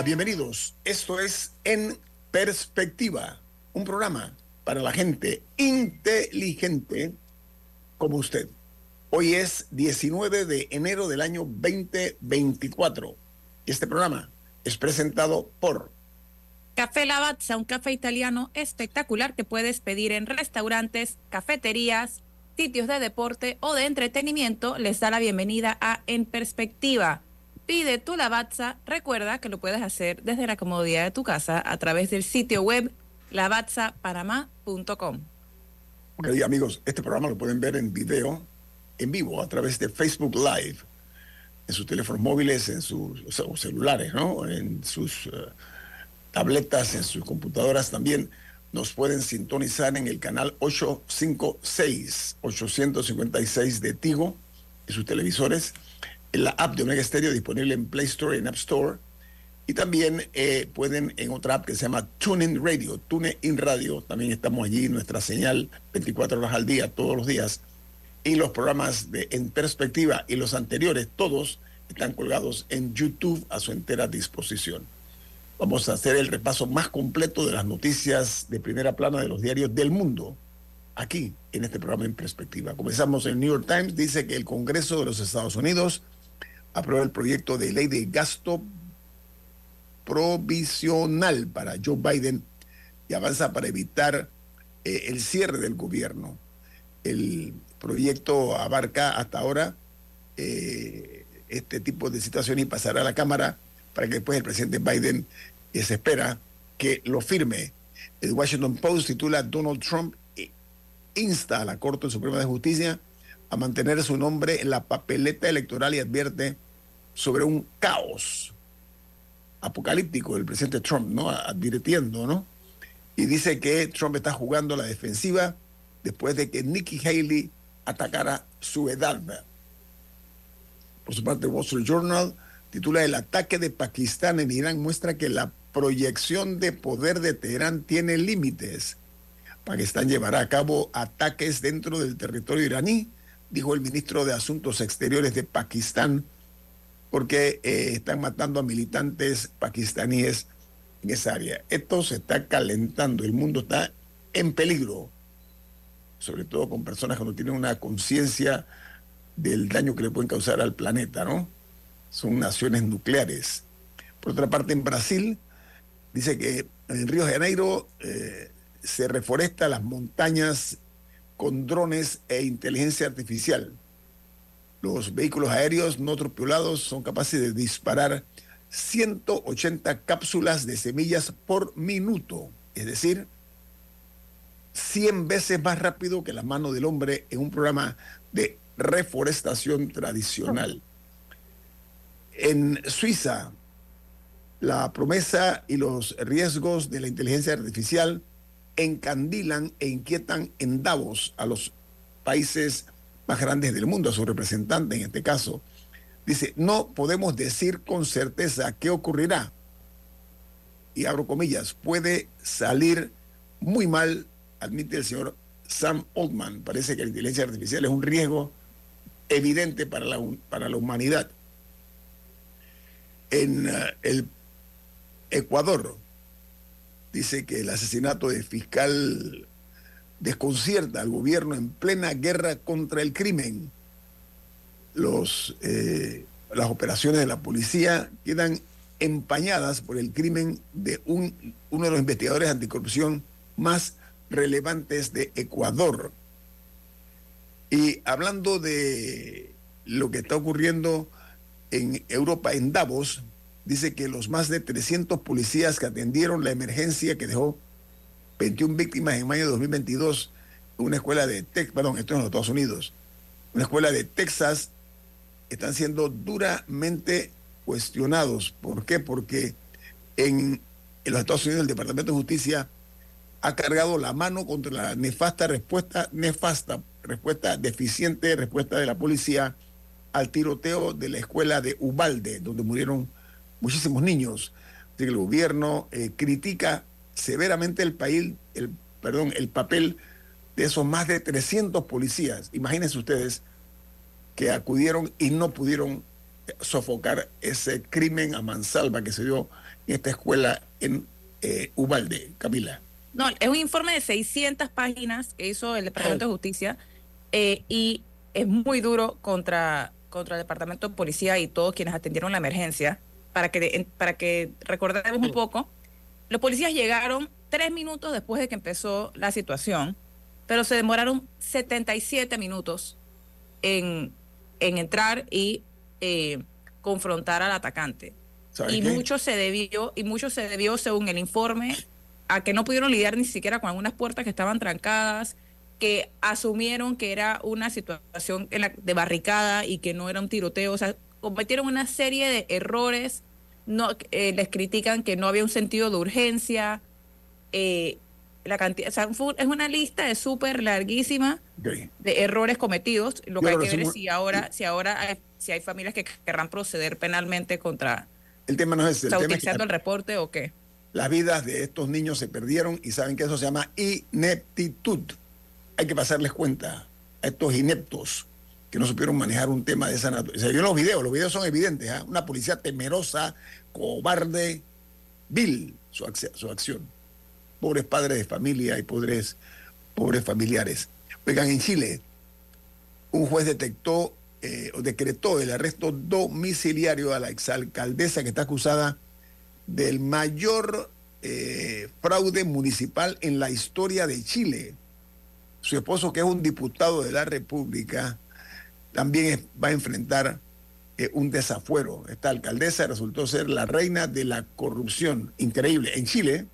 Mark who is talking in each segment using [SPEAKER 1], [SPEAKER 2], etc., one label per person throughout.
[SPEAKER 1] Bienvenidos. Esto es En Perspectiva, un programa para la gente inteligente como usted. Hoy es 19 de enero del año 2024. Este programa es presentado por
[SPEAKER 2] Café Lavazza, un café italiano espectacular que puedes pedir en restaurantes, cafeterías, sitios de deporte o de entretenimiento. Les da la bienvenida a En Perspectiva. Pide tu Lavazza. Recuerda que lo puedes hacer desde la comodidad de tu casa a través del sitio web lavazzapanamá.com.
[SPEAKER 1] Ok, amigos, este programa lo pueden ver en video en vivo a través de Facebook Live en sus teléfonos móviles, en sus celulares, ¿no? En sus uh, tabletas, en sus computadoras también. Nos pueden sintonizar en el canal 856, 856 de Tigo, en sus televisores, la app de Omega Stereo disponible en Play Store y en App Store. Y también eh, pueden en otra app que se llama TuneIn Radio, TuneIn Radio. También estamos allí, nuestra señal 24 horas al día, todos los días y los programas de En Perspectiva y los anteriores, todos están colgados en YouTube a su entera disposición. Vamos a hacer el repaso más completo de las noticias de primera plana de los diarios del mundo, aquí en este programa En Perspectiva. Comenzamos en New York Times, dice que el Congreso de los Estados Unidos aprueba el proyecto de ley de gasto provisional para Joe Biden y avanza para evitar eh, el cierre del gobierno. El proyecto abarca hasta ahora eh, este tipo de situaciones y pasará a la Cámara para que después el presidente Biden eh, se espera que lo firme. El Washington Post titula Donald Trump insta a la Corte Suprema de Justicia a mantener su nombre en la papeleta electoral y advierte sobre un caos apocalíptico del presidente Trump, ¿no? Advirtiendo, ¿no? Y dice que Trump está jugando la defensiva después de que Nikki Haley atacara su edad. Por su parte, Wall Street Journal titula El ataque de Pakistán en Irán muestra que la proyección de poder de Teherán tiene límites. Pakistán llevará a cabo ataques dentro del territorio iraní, dijo el ministro de Asuntos Exteriores de Pakistán, porque eh, están matando a militantes pakistaníes en esa área. Esto se está calentando, el mundo está en peligro sobre todo con personas que no tienen una conciencia del daño que le pueden causar al planeta, ¿no? Son naciones nucleares. Por otra parte, en Brasil, dice que en Río de Janeiro eh, se reforesta las montañas con drones e inteligencia artificial. Los vehículos aéreos no tripulados son capaces de disparar 180 cápsulas de semillas por minuto, es decir, 100 veces más rápido que la mano del hombre en un programa de reforestación tradicional. En Suiza, la promesa y los riesgos de la inteligencia artificial encandilan e inquietan en Davos a los países más grandes del mundo, a su representante en este caso. Dice, no podemos decir con certeza qué ocurrirá. Y abro comillas, puede salir muy mal admite el señor Sam Oldman. Parece que la inteligencia artificial es un riesgo evidente para la, para la humanidad. En uh, el Ecuador dice que el asesinato de fiscal desconcierta al gobierno en plena guerra contra el crimen. los, eh, las operaciones de la policía quedan empañadas por el crimen de un, uno de los investigadores anticorrupción más relevantes de Ecuador. Y hablando de lo que está ocurriendo en Europa, en Davos, dice que los más de 300 policías que atendieron la emergencia que dejó 21 víctimas en mayo de 2022 en una escuela de Texas, perdón, esto es en los Estados Unidos, una escuela de Texas, están siendo duramente cuestionados. ¿Por qué? Porque en, en los Estados Unidos el Departamento de Justicia ha cargado la mano contra la nefasta respuesta, nefasta respuesta deficiente, respuesta de la policía al tiroteo de la escuela de Ubalde, donde murieron muchísimos niños. Así que el gobierno eh, critica severamente el país, el, perdón, el papel de esos más de 300 policías. Imagínense ustedes que acudieron y no pudieron sofocar ese crimen a mansalva que se dio en esta escuela en eh, Ubalde, Camila.
[SPEAKER 2] No, es un informe de 600 páginas que hizo el Departamento de Justicia eh, y es muy duro contra, contra el Departamento de Policía y todos quienes atendieron la emergencia. Para que, para que recordemos un poco, los policías llegaron tres minutos después de que empezó la situación, pero se demoraron 77 minutos en, en entrar y eh, confrontar al atacante. Y mucho se debió, y mucho se debió, según el informe, a que no pudieron lidiar ni siquiera con algunas puertas que estaban trancadas, que asumieron que era una situación en la, de barricada y que no era un tiroteo. O sea, cometieron una serie de errores. No, eh, les critican que no había un sentido de urgencia. Eh, la cantidad, o sea, es una lista de súper larguísima de errores cometidos. Lo que hay que ver es si ahora, si ahora hay, si hay familias que querrán proceder penalmente contra.
[SPEAKER 1] El tema no es.
[SPEAKER 2] El tema utilizando el reporte o qué.
[SPEAKER 1] Las vidas de estos niños se perdieron y saben que eso se llama ineptitud hay que pasarles cuenta a estos ineptos que no supieron manejar un tema de esa naturaleza. Se vio los videos, los videos son evidentes, ¿ah? una policía temerosa, cobarde, vil su, su, acción. Pobres padres de familia y pobres, pobres familiares. Oigan, en Chile, un juez detectó eh, o decretó el arresto domiciliario a la exalcaldesa que está acusada del mayor eh, fraude municipal en la historia de Chile su esposo, que es un diputado de la República, también va a enfrentar eh, un desafuero. Esta alcaldesa resultó ser la reina de la corrupción. Increíble. En Chile,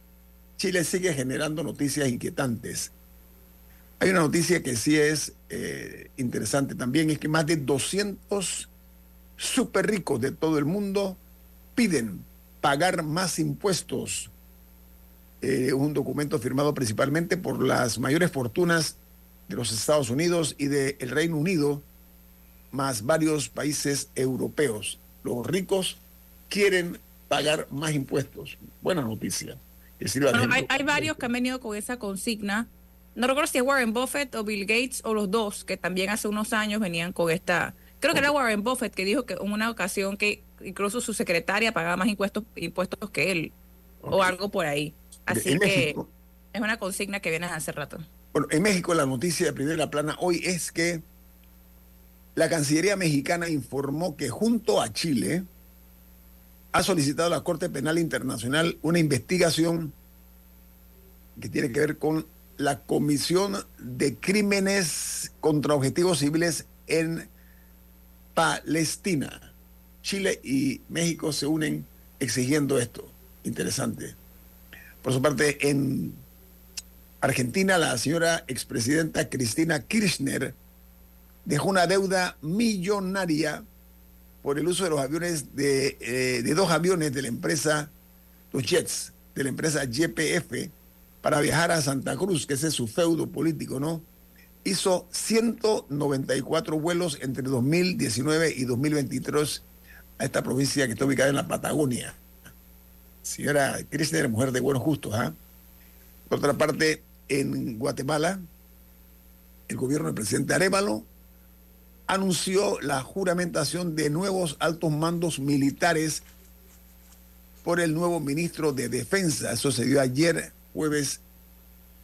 [SPEAKER 1] Chile sigue generando noticias inquietantes. Hay una noticia que sí es eh, interesante también, es que más de 200 súper ricos de todo el mundo piden pagar más impuestos eh, un documento firmado principalmente por las mayores fortunas de los Estados Unidos y del Reino Unido, más varios países europeos. Los ricos quieren pagar más impuestos. Buena noticia.
[SPEAKER 2] hay, varios que han venido con esa consigna. No recuerdo si es Warren Buffett o Bill Gates o los dos, que también hace unos años venían con esta. Creo que era Warren Buffett que dijo que en una ocasión que incluso su secretaria pagaba más impuestos, impuestos que él, o algo por ahí. Así que es una consigna que viene hace rato.
[SPEAKER 1] Bueno, en México la noticia de primera plana hoy es que la Cancillería mexicana informó que junto a Chile ha solicitado a la Corte Penal Internacional una investigación que tiene que ver con la comisión de crímenes contra objetivos civiles en Palestina. Chile y México se unen exigiendo esto. Interesante. Por su parte, en Argentina, la señora expresidenta Cristina Kirchner dejó una deuda millonaria por el uso de los aviones, de, eh, dos aviones de la empresa, los jets, de la empresa YPF, para viajar a Santa Cruz, que ese es su feudo político, ¿no? Hizo 194 vuelos entre 2019 y 2023 a esta provincia que está ubicada en la Patagonia señora Kirchner, mujer de buenos justos. ¿ah? Por otra parte, en Guatemala, el gobierno del presidente Arevalo anunció la juramentación de nuevos altos mandos militares por el nuevo ministro de Defensa. Eso se dio ayer, jueves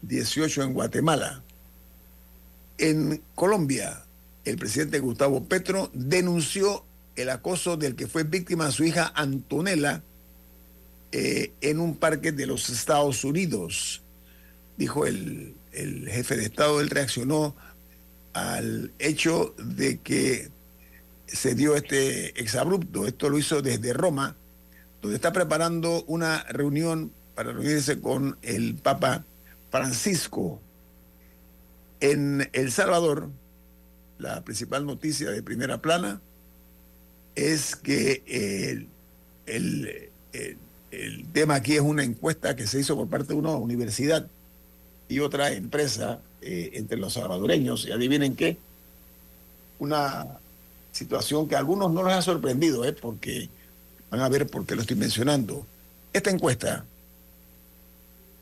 [SPEAKER 1] 18 en Guatemala. En Colombia, el presidente Gustavo Petro denunció el acoso del que fue víctima su hija Antonella eh, en un parque de los Estados Unidos. Dijo el, el jefe de Estado, él reaccionó al hecho de que se dio este exabrupto. Esto lo hizo desde Roma, donde está preparando una reunión para reunirse con el Papa Francisco. En El Salvador, la principal noticia de primera plana es que el, el, el, el tema aquí es una encuesta que se hizo por parte de una universidad y otra empresa eh, entre los salvadoreños. Y adivinen qué, una situación que a algunos no les ha sorprendido, ¿eh? porque van a ver por qué lo estoy mencionando. Esta encuesta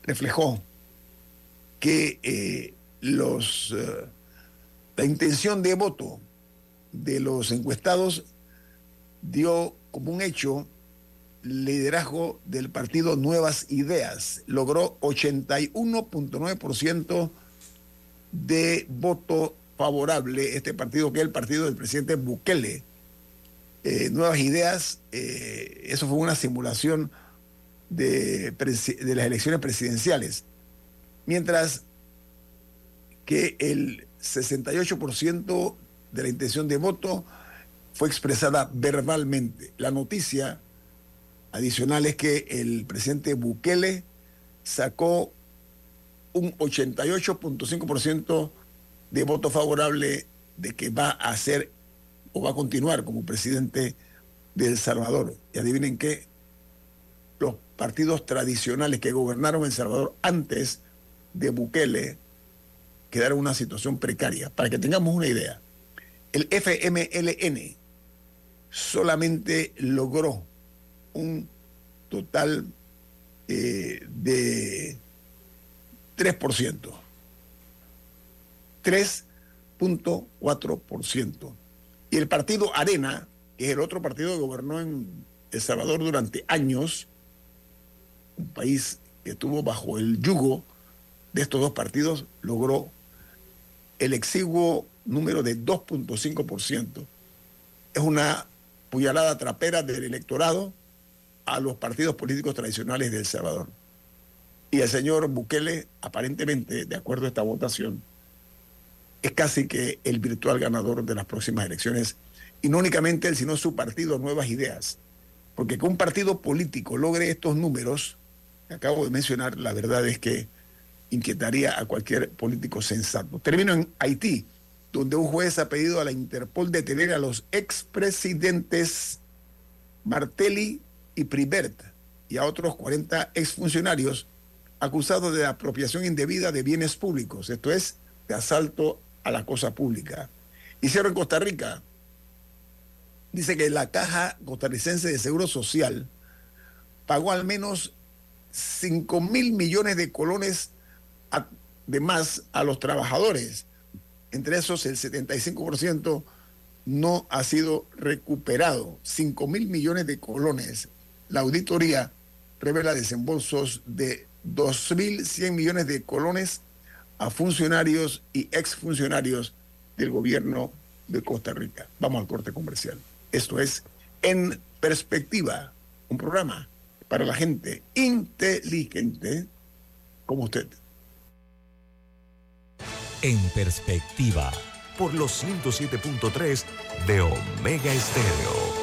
[SPEAKER 1] reflejó que eh, los, eh, la intención de voto de los encuestados dio como un hecho liderazgo del partido Nuevas Ideas. Logró 81.9% de voto favorable este partido, que es el partido del presidente Bukele. Eh, nuevas Ideas, eh, eso fue una simulación de, de las elecciones presidenciales. Mientras que el 68% de la intención de voto fue expresada verbalmente. La noticia adicional es que el presidente Bukele sacó un 88.5% de voto favorable de que va a ser o va a continuar como presidente de El Salvador. Y adivinen qué, los partidos tradicionales que gobernaron El Salvador antes de Bukele quedaron en una situación precaria. Para que tengamos una idea, el FMLN solamente logró un total eh, de 3%. 3.4%. Y el partido Arena, que es el otro partido que gobernó en El Salvador durante años, un país que estuvo bajo el yugo de estos dos partidos, logró el exiguo número de 2.5%. Es una puñalada trapera del electorado a los partidos políticos tradicionales de El Salvador. Y el señor Bukele, aparentemente, de acuerdo a esta votación, es casi que el virtual ganador de las próximas elecciones. Y no únicamente él, sino su partido Nuevas Ideas. Porque que un partido político logre estos números, acabo de mencionar, la verdad es que inquietaría a cualquier político sensato. Termino en Haití, donde un juez ha pedido a la Interpol detener a los expresidentes Martelli y Pribert y a otros 40 exfuncionarios acusados de apropiación indebida de bienes públicos, esto es, de asalto a la cosa pública. Hicieron en Costa Rica. Dice que la Caja Costarricense de Seguro Social pagó al menos 5 mil millones de colones de más a los trabajadores. Entre esos, el 75% no ha sido recuperado. 5 mil millones de colones. La auditoría revela desembolsos de 2.100 millones de colones a funcionarios y exfuncionarios del gobierno de Costa Rica. Vamos al corte comercial. Esto es En Perspectiva, un programa para la gente inteligente como usted.
[SPEAKER 3] En Perspectiva,
[SPEAKER 4] por los 107.3 de Omega Estéreo.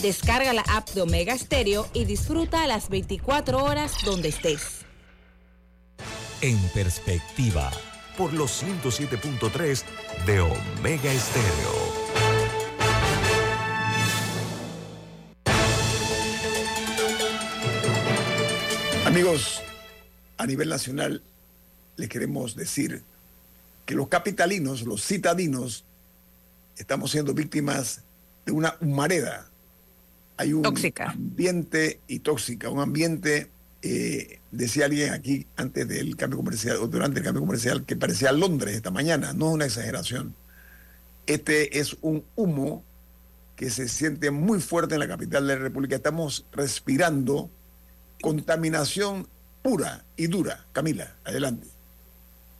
[SPEAKER 5] Descarga la app de Omega Stereo y disfruta las 24 horas donde estés.
[SPEAKER 3] En perspectiva,
[SPEAKER 4] por los 107.3 de Omega Estéreo.
[SPEAKER 1] Amigos, a nivel nacional le queremos decir que los capitalinos, los citadinos, estamos siendo víctimas de una humareda. Hay un
[SPEAKER 2] Tóxica.
[SPEAKER 1] ambiente y tóxica, un ambiente, eh, decía alguien aquí antes del cambio comercial, o durante el cambio comercial, que parecía Londres esta mañana, no es una exageración. Este es un humo que se siente muy fuerte en la capital de la República. Estamos respirando contaminación pura y dura. Camila, adelante.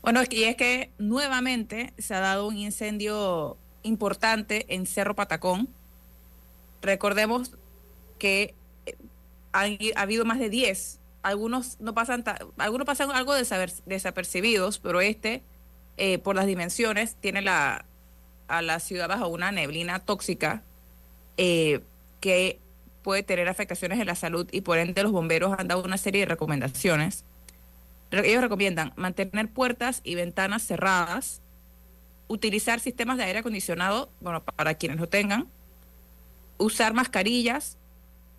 [SPEAKER 2] Bueno, y es que nuevamente se ha dado un incendio importante en Cerro Patacón. Recordemos que eh, ha habido más de 10. Algunos no pasan, algunos pasan algo desaper- desapercibidos, pero este, eh, por las dimensiones, tiene la, a la ciudad bajo una neblina tóxica eh, que puede tener afectaciones en la salud y por ende los bomberos han dado una serie de recomendaciones. Re- Ellos recomiendan mantener puertas y ventanas cerradas, utilizar sistemas de aire acondicionado, bueno, para quienes lo tengan, usar mascarillas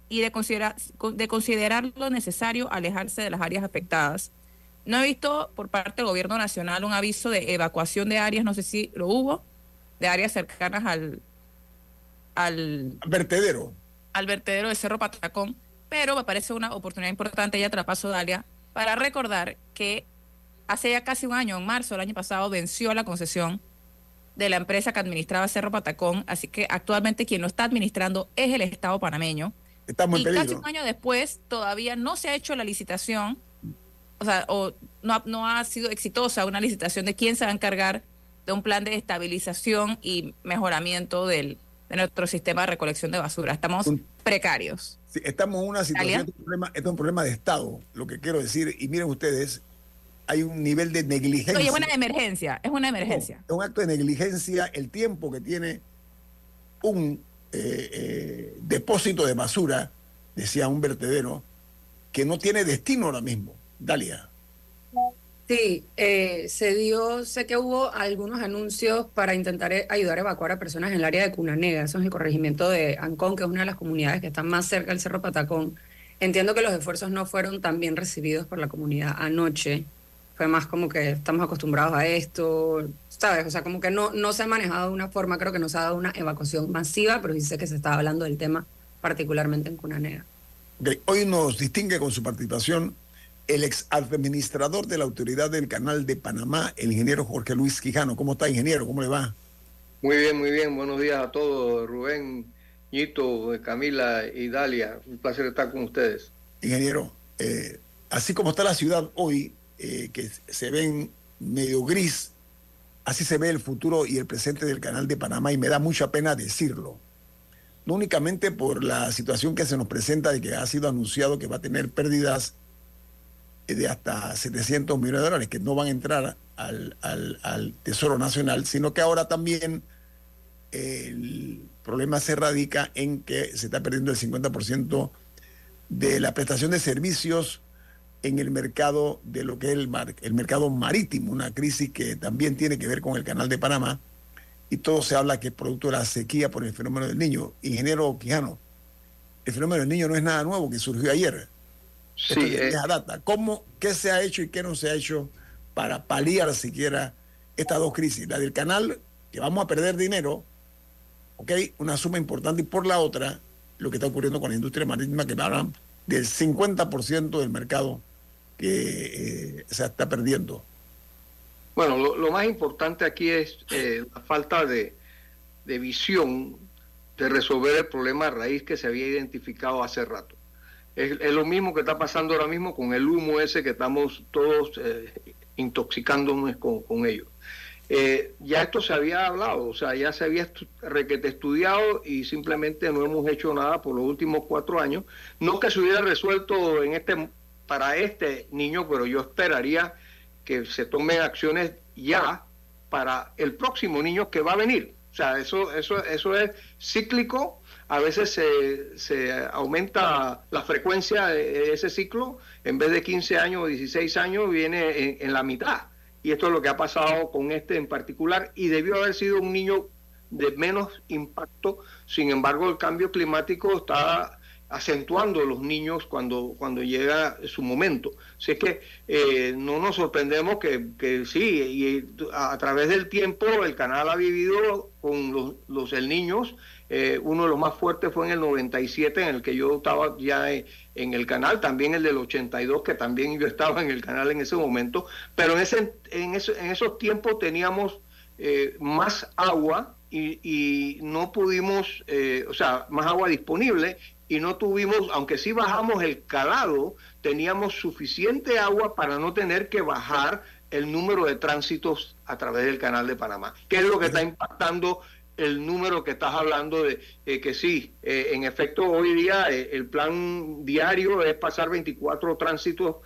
[SPEAKER 2] y de considerar, de considerar lo necesario alejarse de las áreas afectadas. No he visto por parte del gobierno nacional un aviso de evacuación de áreas, no sé si lo hubo, de áreas cercanas al, al,
[SPEAKER 1] Vertedero.
[SPEAKER 2] al vertedero de Cerro Patacón, pero me parece una oportunidad importante, ya te la paso, Dalia, para recordar que hace ya casi un año, en marzo del año pasado, venció la concesión de la empresa que administraba Cerro Patacón, así que actualmente quien lo está administrando es el Estado panameño.
[SPEAKER 1] Estamos
[SPEAKER 2] y
[SPEAKER 1] en
[SPEAKER 2] casi
[SPEAKER 1] peligro.
[SPEAKER 2] un año después todavía no se ha hecho la licitación, o sea, o no, ha- no ha sido exitosa una licitación de quién se va a encargar de un plan de estabilización y mejoramiento del, de nuestro sistema de recolección de basura. Estamos precarios.
[SPEAKER 1] Sí, estamos en una situación,
[SPEAKER 2] Dalia.
[SPEAKER 1] este es un problema, este es un problema de Estado, lo que quiero decir. Y miren ustedes, hay un nivel de negligencia.
[SPEAKER 2] Oye, es una emergencia, es una emergencia.
[SPEAKER 1] No, es un acto de negligencia el tiempo que tiene un eh, eh, depósito de basura, decía un vertedero, que no tiene destino ahora mismo. Dalia.
[SPEAKER 6] Sí, eh, se dio, sé que hubo algunos anuncios para intentar eh, ayudar a evacuar a personas en el área de Cunanega, eso es el corregimiento de Ancón, que es una de las comunidades que están más cerca del Cerro Patacón. Entiendo que los esfuerzos no fueron tan bien recibidos por la comunidad anoche, fue más como que estamos acostumbrados a esto, ¿sabes? O sea, como que no, no se ha manejado de una forma, creo que no se ha dado una evacuación masiva, pero sé que se está hablando del tema, particularmente en Cunanega.
[SPEAKER 1] Ok, Hoy nos distingue con su participación el ex administrador de la autoridad del canal de Panamá, el ingeniero Jorge Luis Quijano. ¿Cómo está, ingeniero? ¿Cómo le va?
[SPEAKER 7] Muy bien, muy bien. Buenos días a todos. Rubén, Ñito, Camila y Dalia. Un placer estar con ustedes.
[SPEAKER 1] Ingeniero, eh, así como está la ciudad hoy, eh, que se ven medio gris, así se ve el futuro y el presente del canal de Panamá y me da mucha pena decirlo. No únicamente por la situación que se nos presenta de que ha sido anunciado que va a tener pérdidas eh, de hasta 700 millones de dólares que no van a entrar al, al- al Tesoro Nacional, sino que ahora también el problema se radica en que se está perdiendo el 50% de la prestación de servicios en el mercado de lo que es el, mar- el mercado marítimo, una crisis que también tiene que ver con el canal de Panamá, y todo se habla que es producto de la sequía por el fenómeno del niño. Ingeniero Quijano, el fenómeno del niño no es nada nuevo que surgió ayer.
[SPEAKER 7] Sí,
[SPEAKER 1] es
[SPEAKER 7] eh,
[SPEAKER 1] data. ¿Cómo, ¿Qué se ha hecho y qué no se ha hecho para paliar siquiera estas dos crisis? La del canal, que vamos a perder dinero, ¿ok? Una suma importante, y por la otra, lo que está ocurriendo con la industria marítima, que hablan del 50% del mercado que eh, se está perdiendo.
[SPEAKER 7] bueno, lo, más importante aquí es eh, la falta de, de visión de resolver el problema de raíz que se había identificado hace rato. Es, es lo mismo que está pasando ahora mismo con el humo ese que estamos todos eh, intoxicándonos con, con ello. Ya esto se había hablado, o sea, ya se había requete estudiado y simplemente no hemos hecho nada por los últimos cuatro años. No que se hubiera resuelto en este para este niño, pero yo esperaría que se tomen acciones ya para el próximo niño que va a venir. O sea, eso, eso, eso es cíclico. A veces se, se aumenta la frecuencia de ese ciclo. En vez de 15 años o 16 años, viene en, en la mitad. Y esto es lo que ha pasado con este en particular. Y debió haber sido un niño de menos impacto. Sin embargo, el cambio climático está acentuando los niños cuando, cuando llega su momento. Así que eh, no nos sorprendemos que, que, sí, y a, través del tiempo el canal ha vivido con los, los niños. Eh, uno de los más fuertes fue en el 97, en el que yo estaba ya en el canal, también el del 82, que también yo estaba en el canal en ese momento, pero en, ese, en, eso, en esos tiempos teníamos eh, más agua y, no pudimos, o sea, más agua disponible y no tuvimos, aunque sí bajamos el calado, teníamos suficiente agua para no tener que bajar el número de tránsitos a través del canal de Panamá, que es lo que está impactando el número que estás hablando de eh, que sí, eh, en efecto hoy día eh, el plan diario es pasar 24 tránsitos.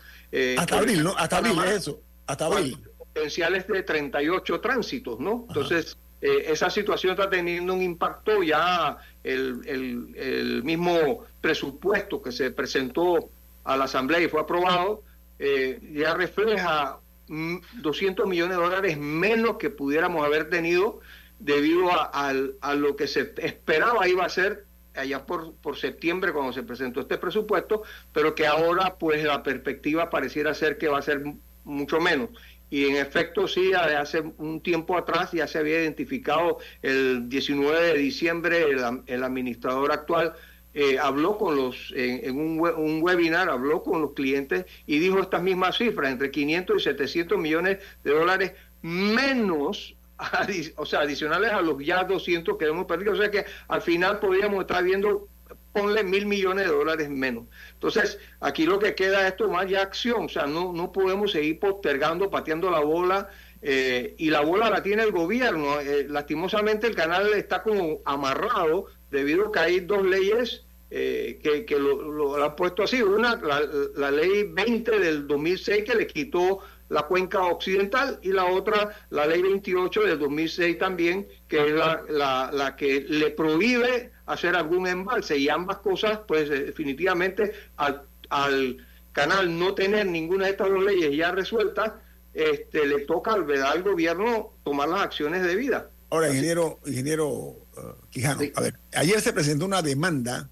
[SPEAKER 1] hasta abril, ¿no? Hasta abril es eso, hasta abril.
[SPEAKER 7] Potenciales de 38 tránsitos, ¿no? Entonces, esa situación está teniendo un impacto ya el, el, el, mismo presupuesto que se presentó a la Asamblea y fue aprobado, ya refleja 200 millones de dólares menos que pudiéramos haber tenido debido a, a, a, lo que se esperaba iba a ser allá por, por septiembre cuando se presentó este presupuesto, pero que ahora pues la perspectiva pareciera ser que va a ser mucho menos. Y en efecto sí, hace un tiempo atrás ya se había identificado el 19 de diciembre el, administrador actual eh, habló con los, en, en un, un, webinar, habló con los clientes y dijo estas mismas cifras, entre 500 y 700 millones de dólares menos o sea, adicionales a los ya 200 que hemos perdido. O sea que al final podríamos estar viendo, ponle mil millones de dólares menos. Entonces, aquí lo que queda es tomar ya acción. O sea, no, no podemos seguir postergando, pateando la bola. Eh, y la bola la tiene el gobierno. Eh, lastimosamente el canal está como amarrado debido a que hay dos leyes eh, que, que lo, han puesto así. Una, la, la ley 20 del 2006 que le quitó la cuenca occidental y la otra, la ley 28 del 2006 también, que es la, la, la que le prohíbe hacer algún embalse y ambas cosas, pues definitivamente al, al canal no tener ninguna de estas dos leyes ya resueltas, este, le toca al, al gobierno tomar las acciones debidas.
[SPEAKER 1] Ahora, ingeniero, ingeniero uh, Quijano, sí. a ver, ayer se presentó una demanda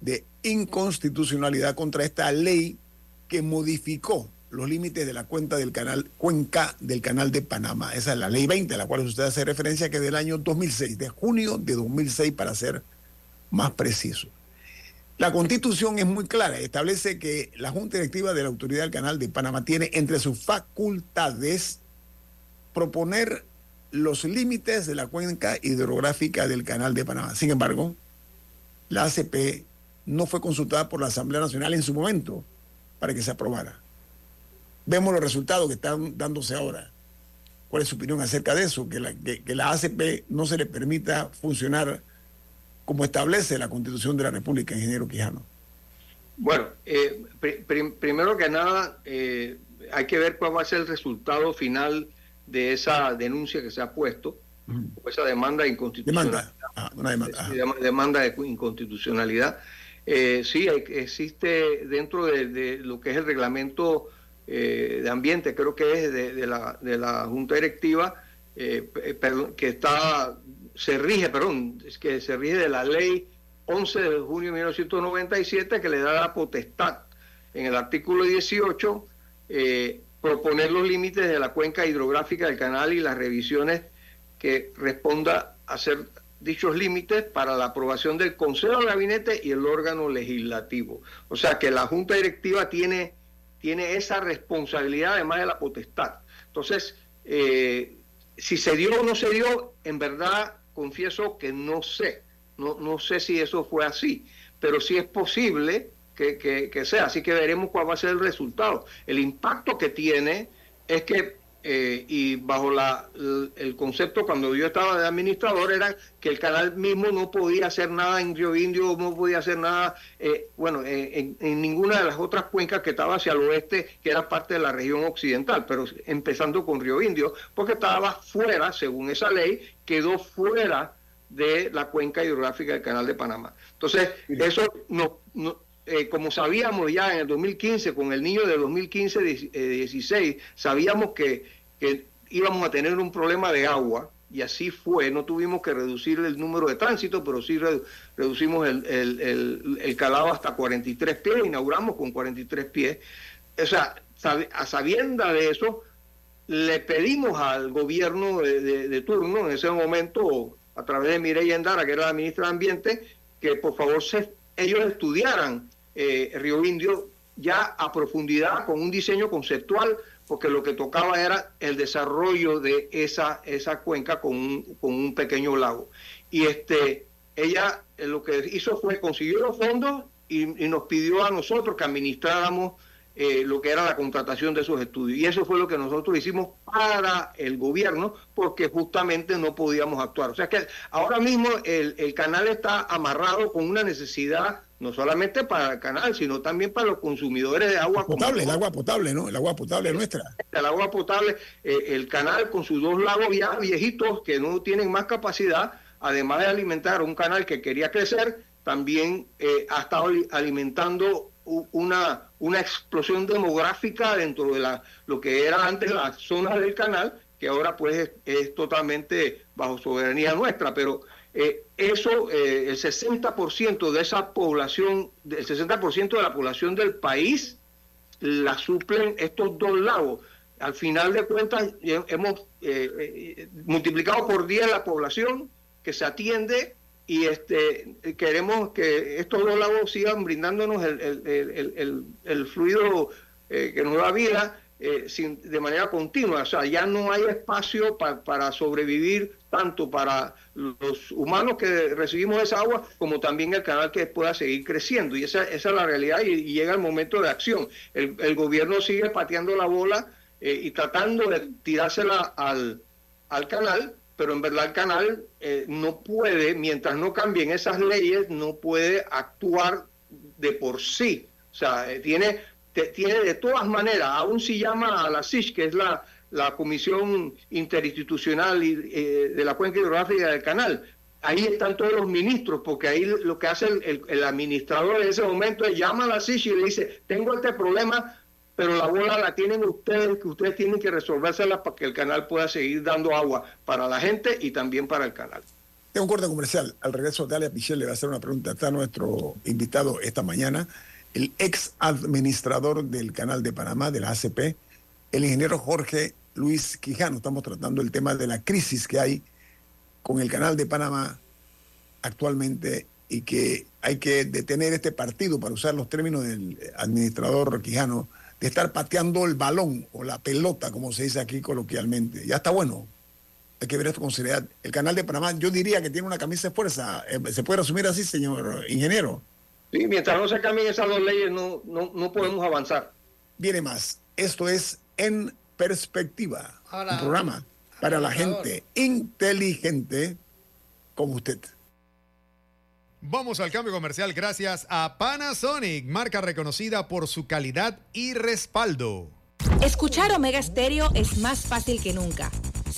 [SPEAKER 1] de inconstitucionalidad contra esta ley que modificó los límites de la cuenta del canal, cuenca del canal de Panamá. Esa es la ley 20, a la cual usted hace referencia, que es del año 2006, de junio de 2006 para ser más preciso. La constitución es muy clara, establece que la Junta Directiva de la Autoridad del Canal de Panamá tiene entre sus facultades proponer los límites de la cuenca hidrográfica del canal de Panamá. Sin embargo, la ACP no fue consultada por la Asamblea Nacional en su momento para que se aprobara vemos los resultados que están dándose ahora. ¿Cuál es su opinión acerca de eso? Que la, que, que la ACP no se le permita funcionar como establece la Constitución de la República, ingeniero Quijano.
[SPEAKER 7] Bueno, eh, pr primero que nada, eh, hay que ver cuál va a ser el resultado final de esa denuncia que se ha puesto, uh -huh. o esa demanda de inconstitucionalidad.
[SPEAKER 1] Demanda, ah, una demanda.
[SPEAKER 7] Ah. demanda de inconstitucionalidad. Eh, sí, hay, existe dentro de, de, lo que es el reglamento eh, de Ambiente, creo que es de, la, de la Junta Directiva, eh, que está, se rige, perdón, que se rige de la ley 11 de junio de 1997 que le da la potestad en el artículo 18 eh, proponer los límites de la cuenca hidrográfica del canal y las revisiones que responda a hacer dichos límites para la aprobación del Consejo de Gabinete y el órgano legislativo. O sea que la Junta Directiva tiene tiene esa responsabilidad además de la potestad. Entonces, eh, si se dio o no se dio, en verdad confieso que no sé, no, no sé si eso fue así, pero sí es posible que, que, que, sea, así que veremos cuál va a ser el resultado. El impacto que tiene es que eh, y bajo la, el concepto cuando yo estaba de administrador era que el canal mismo no podía hacer nada en Río Indio, no podía hacer nada, eh, bueno, en, ninguna de las otras cuencas que estaba hacia el oeste, que era parte de la región occidental, pero empezando con Río Indio, porque estaba fuera, según esa ley, quedó fuera de la cuenca hidrográfica del canal de Panamá. Entonces, eso no, eh, como sabíamos ya en el 2015, con el niño de 2015-16, eh, sabíamos que, íbamos a tener un problema de agua, y así fue, no tuvimos que reducir el número de tránsito, pero sí reducimos el, el, calado hasta 43 pies, inauguramos con 43 pies. O sea, a sabienda de eso, le pedimos al gobierno de, turno en ese momento, a través de Mireya Endara, que era la ministra de Ambiente, que por favor se, ellos estudiaran eh, Río Indio ya a profundidad con un diseño conceptual, porque lo que tocaba era el desarrollo de esa, esa cuenca con un, con un pequeño lago. Y este, ella eh, lo que hizo fue conseguir los fondos y, nos pidió a nosotros que administráramos eh, lo que era la contratación de esos estudios. Y eso fue lo que nosotros hicimos para el gobierno, porque justamente no podíamos actuar. O sea que ahora mismo el, el canal está amarrado con una necesidad no solamente para el canal, sino también para los consumidores de agua
[SPEAKER 1] potable. El agua potable, ¿no? El agua potable nuestra.
[SPEAKER 7] El agua potable, eh, el canal con sus dos lagos ya viejitos que no tienen más capacidad, además de alimentar un canal que quería crecer, también eh, ha estado alimentando una, una explosión demográfica dentro de la, lo que era antes la zona del canal, que ahora pues es, es totalmente bajo soberanía nuestra, pero eh, eso, eh, el 60% de esa población, el 60% de la población del país la suplen estos dos lagos. Al final de cuentas, hemos eh, multiplicado por 10 la población que se atiende y este queremos que estos dos lagos sigan brindándonos el, el, el, fluido que nos da vida de manera continua. O sea, ya no hay espacio para sobrevivir tanto para los humanos que recibimos esa agua como también el canal que pueda seguir creciendo. Y esa, esa es la realidad y, llega el momento de acción. El, gobierno sigue pateando la bola eh, y tratando de tirársela al, al canal, pero en verdad el canal eh, no puede, mientras no cambien esas leyes, no puede actuar de por sí. O sea, eh, tiene, de todas maneras, aún si llama a la SIS, que es la la Comisión Interinstitucional eh, de la Cuenca Hidrográfica del Canal. Ahí están todos los ministros, porque ahí lo que hace el, administrador en ese momento es llama a la SISH y le dice, tengo este problema, pero la bola la tienen ustedes, que ustedes tienen que resolvérsela para que el canal pueda seguir dando agua para la gente y también para el canal.
[SPEAKER 1] Tengo un corte comercial. Al regreso, Dalia Pichel le va a hacer una pregunta. Está nuestro invitado esta mañana, el ex administrador del canal de Panamá, de la ACP, el ingeniero Jorge Luis Quijano. Estamos tratando el tema de la crisis que hay con el canal de Panamá actualmente y que hay que detener este partido, para usar los términos del administrador Quijano, de estar pateando el balón o la pelota, como se dice aquí coloquialmente. Ya está bueno. Hay que ver esto con seriedad. El canal de Panamá, yo diría que tiene una camisa de fuerza. Eh, ¿Se puede resumir así, señor ingeniero?
[SPEAKER 7] Sí, mientras no se cambien esas dos leyes, no, no, no podemos avanzar.
[SPEAKER 1] Viene más. Esto es en perspectiva. un programa para la gente inteligente como usted.
[SPEAKER 8] Vamos al cambio comercial gracias a Panasonic, marca reconocida por su calidad y respaldo.
[SPEAKER 5] Escuchar Omega Stereo es más fácil que nunca.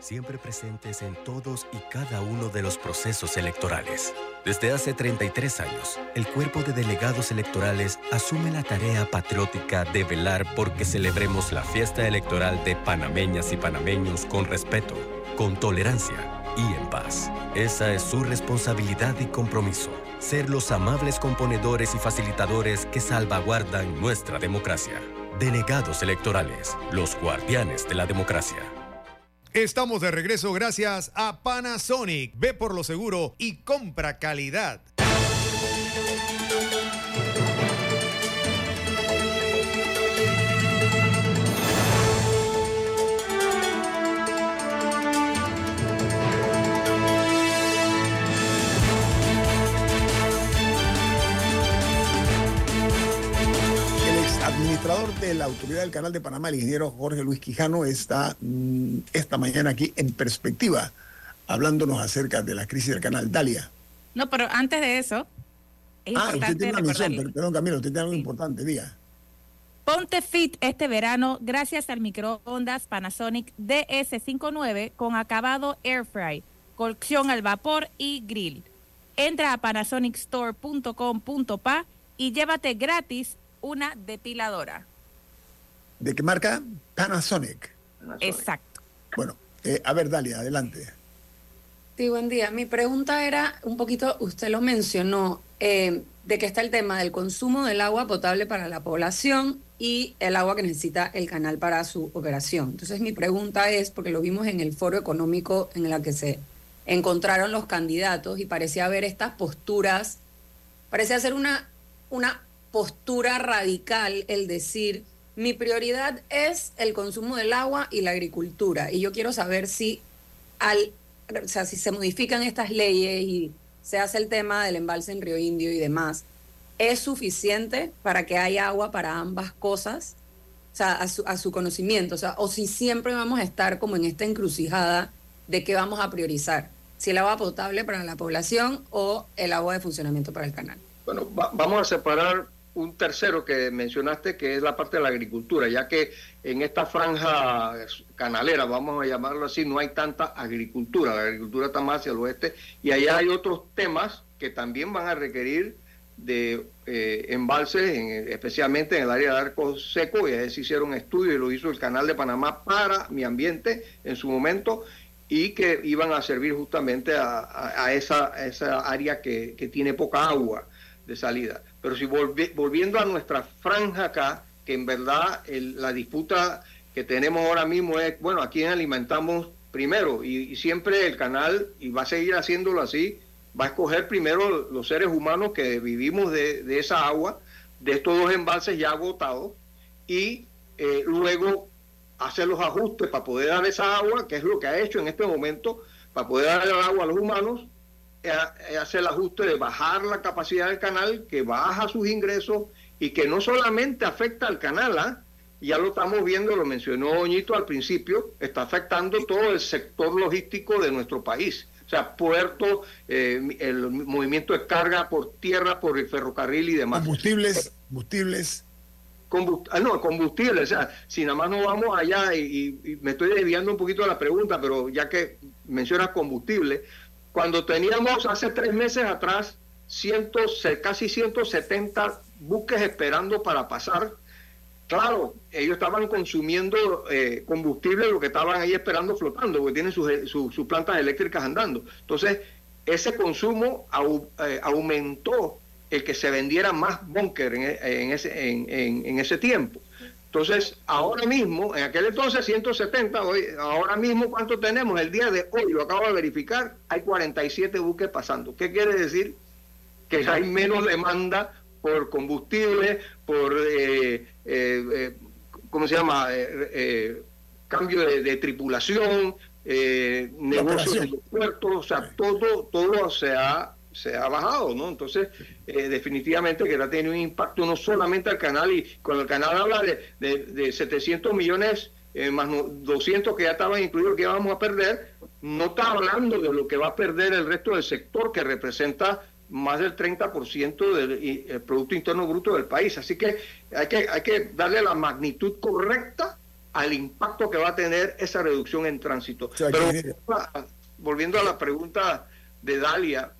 [SPEAKER 9] siempre presentes en todos y cada uno de los procesos electorales. Desde hace 33 años, el cuerpo de delegados electorales asume la tarea patriótica de velar porque celebremos la fiesta electoral de panameñas y panameños con respeto, con tolerancia y en paz. Esa es su responsabilidad y compromiso, ser los amables componedores y facilitadores que salvaguardan nuestra democracia. Delegados electorales, los guardianes de la democracia.
[SPEAKER 8] Estamos de regreso gracias a Panasonic. Ve por lo seguro y compra calidad.
[SPEAKER 1] Presidente de la Autoridad del Canal de Panamá, el ingeniero Jorge Luis Quijano, está mm, esta mañana aquí en perspectiva, hablándonos acerca de la crisis del canal. Dalia.
[SPEAKER 2] No, pero antes de eso, es
[SPEAKER 1] Ah, usted tiene una misión,
[SPEAKER 2] recordarle-
[SPEAKER 1] perdón Camilo, usted tiene algo importante, diga.
[SPEAKER 2] Ponte fit este verano gracias al microondas Panasonic DS59 con acabado air fry, cocción al vapor y grill. Entra a panasonicstore.com.pa y llévate gratis una depiladora.
[SPEAKER 1] ¿De qué marca? Panasonic.
[SPEAKER 2] Exacto.
[SPEAKER 1] Bueno, eh, a ver, Dalia, adelante.
[SPEAKER 6] Sí, buen día. Mi pregunta era un poquito, usted lo mencionó, eh, de que está el tema del consumo del agua potable para la población y el agua que necesita el canal para su operación. Entonces mi pregunta es, porque lo vimos en el foro económico en la que se encontraron los candidatos y parecía haber estas posturas, parecía ser una, una postura radical el decir, mi prioridad es el consumo del agua y la agricultura. Y yo quiero saber si al, o sea, si se modifican estas leyes y se hace el tema del embalse en Río Indio y demás, ¿es suficiente para que haya agua para ambas cosas? O sea, a su, a su conocimiento, o sea, o si siempre vamos a estar como en esta encrucijada de qué vamos a priorizar, si el agua potable para la población o el agua de funcionamiento para el canal.
[SPEAKER 7] Bueno, va- vamos a separar un tercero que mencionaste, que es la parte de la agricultura, ya que en esta franja canalera, vamos a llamarlo así, no hay tanta agricultura, la agricultura está más hacia el oeste, y allá hay otros temas que también van a requerir de eh, embalses, en- especialmente en el área de arco seco, y ahí se hicieron estudios y lo hizo el Canal de Panamá para mi ambiente en su momento, y que iban a servir justamente a, esa, esa área que, que tiene poca agua de salida. Pero si volvi- volviendo a nuestra franja acá, que en verdad la disputa que tenemos ahora mismo es, bueno, ¿a quién alimentamos primero? Y, siempre el canal, y va a seguir haciéndolo así, va a escoger primero los seres humanos que vivimos de, de esa agua, de estos dos embalses ya agotados, y eh, luego hacer los ajustes para poder dar esa agua, que es lo que ha hecho en este momento, para poder dar el agua a los humanos, eh, eh, hacer el ajuste de bajar la capacidad del canal, que baja sus ingresos y que no solamente afecta al canal, ¿ah? ya lo estamos viendo, lo mencionó Oñito al principio, está afectando todo el sector logístico de nuestro país. O sea, puerto, eh, el movimiento de carga por tierra, por el ferrocarril y demás.
[SPEAKER 1] Combustibles, combustibles.
[SPEAKER 7] Combust- ah, no, combustible, o sea, si nada más no vamos allá y, y- y me estoy desviando un poquito de la pregunta, pero ya que mencionas combustible, cuando teníamos hace tres meses atrás cientos, casi 170 buques esperando para pasar, claro, ellos estaban consumiendo eh, combustible, lo que estaban ahí esperando flotando, porque tienen sus, sus- sus plantas eléctricas andando. Entonces, ese consumo eh, aumentó el que se vendiera más búnker en, e- en ese, en- en ese tiempo. Entonces, ahora mismo, en aquel entonces 170, hoy, ahora mismo, ¿cuánto tenemos? El día de hoy, lo acabo de verificar, hay 47 buques pasando. ¿Qué quiere decir? Que hay menos demanda por combustible, por, eh, eh, eh, ¿cómo se llama? Eh, cambio de, de tripulación, eh, negocios en los puertos, o sea, todo, todo se ha, se ha bajado, ¿no? Entonces, eh, definitivamente que ha tenido un impacto no solamente al canal, y cuando el canal habla de, de, de 700 millones eh, más no- 200 que ya estaban incluidos que íbamos a perder, no está hablando de lo que va a perder el resto del sector, que representa más del 30% del el Producto Interno Bruto del país. Así que hay, que hay que darle la magnitud correcta al impacto que va a tener esa reducción en tránsito.
[SPEAKER 1] sea,
[SPEAKER 7] Pero volviendo a la pregunta de Dalia,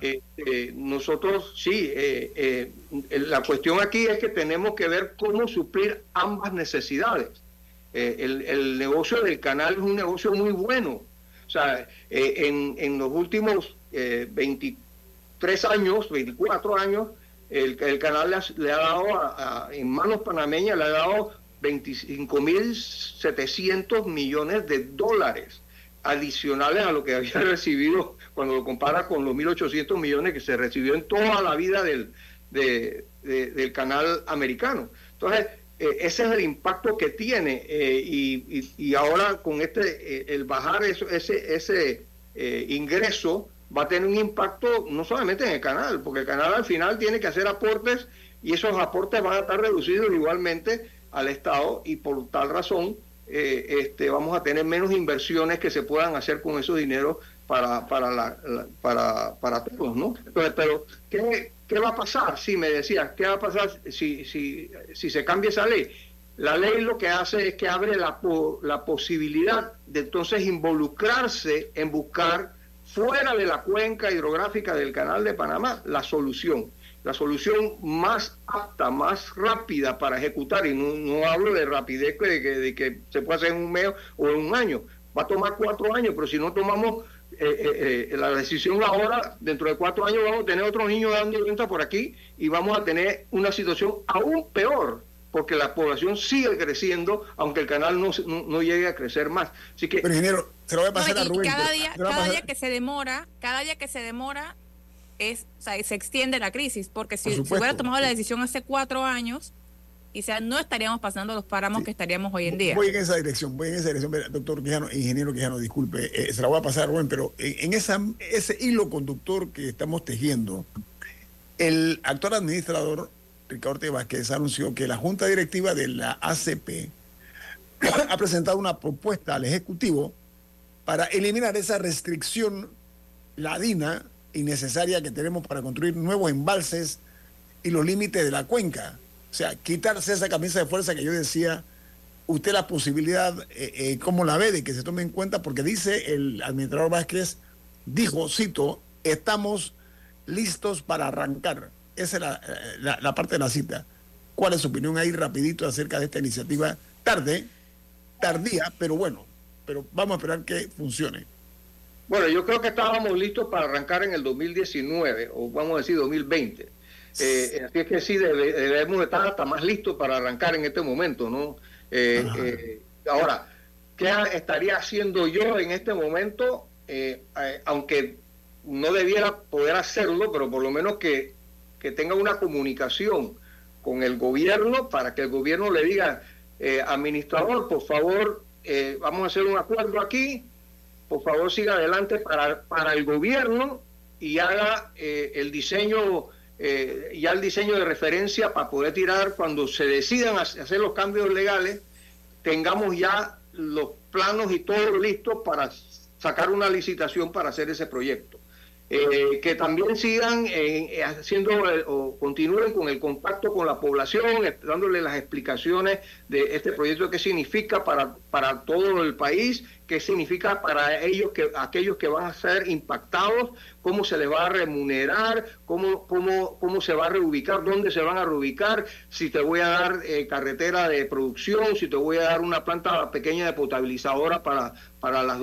[SPEAKER 7] eh, eh, nosotros sí, eh, eh, la cuestión aquí es que tenemos que ver cómo suplir ambas necesidades. El, el negocio del canal es un negocio muy bueno. O sea, en, en los últimos eh, 23 años, 24 años, el, el canal le ha, le ha dado a- a- en manos panameñas, le ha dado 25.700 millones de dólares adicionales a lo que había recibido cuando lo compara con los 1.800 millones que se recibió en toda la vida del, de- de- del canal americano. Entonces, eh, ese es el impacto que tiene eh, y, y- ahora con este, eh, el bajar eso- ese, ese ingreso va a tener un impacto no solamente en el canal, porque el canal al final tiene que hacer aportes y esos aportes van a estar reducidos igualmente al Estado y por tal razón eh, este, vamos a tener menos inversiones que se puedan hacer con esos dineros para, para, la, para, para todos, ¿no? Entonces, pero, ¿qué, ¿qué va a pasar? Si me decías, ¿qué va a pasar si, si, si se cambia esa ley? La ley lo que hace es que abre la, la posibilidad de entonces involucrarse en buscar fuera de la cuenca hidrográfica del Canal de Panamá la solución la solución más apta, más rápida para ejecutar, y no, hablo de rapidez de que, de que, se puede hacer en un mes o en un año, va a tomar cuatro años, pero si no tomamos eh, eh, eh, la decisión ahora, dentro de cuatro años vamos a tener otros niños dando vuelta por aquí y vamos a tener una situación aún peor, porque la población sigue creciendo, aunque el canal no, no, llegue a crecer más. Así que...
[SPEAKER 1] Pero ingeniero, se lo voy a pasar a Rubén.
[SPEAKER 2] Cada día, cada día que se demora, cada día que se demora, es, o sea, se extiende la crisis, porque si, se hubiera tomado la decisión hace cuatro años, y sea, no estaríamos pasando los páramos que estaríamos hoy en día.
[SPEAKER 1] Voy en esa dirección, voy en esa dirección, doctor Quijano, ingeniero Quijano, disculpe, eh, se la voy a pasar, Rubén, pero en, esa, ese hilo conductor que estamos tejiendo, el actual administrador, Ricardo Ortega Vázquez, anunció que la Junta Directiva de la ACP ha presentado una propuesta al Ejecutivo para eliminar esa restricción ladina innecesaria que tenemos para construir nuevos embalses y los límites de la cuenca. O sea, quitarse esa camisa de fuerza que yo decía, usted la posibilidad, eh, eh, ¿cómo la ve de que se tome en cuenta? Porque dice el administrador Vázquez, dijo, cito, estamos listos para arrancar. Esa es la, la, la parte de la cita. ¿Cuál es su opinión ahí rapidito acerca de esta iniciativa? Tarde, tardía, pero bueno, pero vamos a esperar que funcione.
[SPEAKER 7] Bueno, yo creo que estábamos listos para arrancar en el 2019, o vamos a decir 2020. Eh, así es que sí, debemos estar hasta más listos para arrancar en este momento, ¿no? Eh, eh, ahora, ¿qué estaría haciendo yo en este momento? aunque no debiera poder hacerlo, pero por lo menos que, que tenga una comunicación con el gobierno para que el gobierno le diga, administrador, por favor, vamos a hacer un acuerdo aquí, por favor siga adelante para, para el gobierno y haga eh, el diseño, eh, ya el diseño de referencia para poder tirar cuando se decidan hacer los cambios legales, tengamos ya los planos y todo listo para sacar una licitación para hacer ese proyecto. Eh, que también sigan eh, haciendo o continúen con el contacto con la población, dándole las explicaciones de este proyecto, qué significa para, para todo el país, qué significa para ellos, que aquellos que van a ser impactados, cómo se les va a remunerar, cómo, cómo, cómo se va a reubicar, dónde se van a reubicar, si te voy a dar eh, carretera de producción, si te voy a dar una planta pequeña de potabilizadora para, para las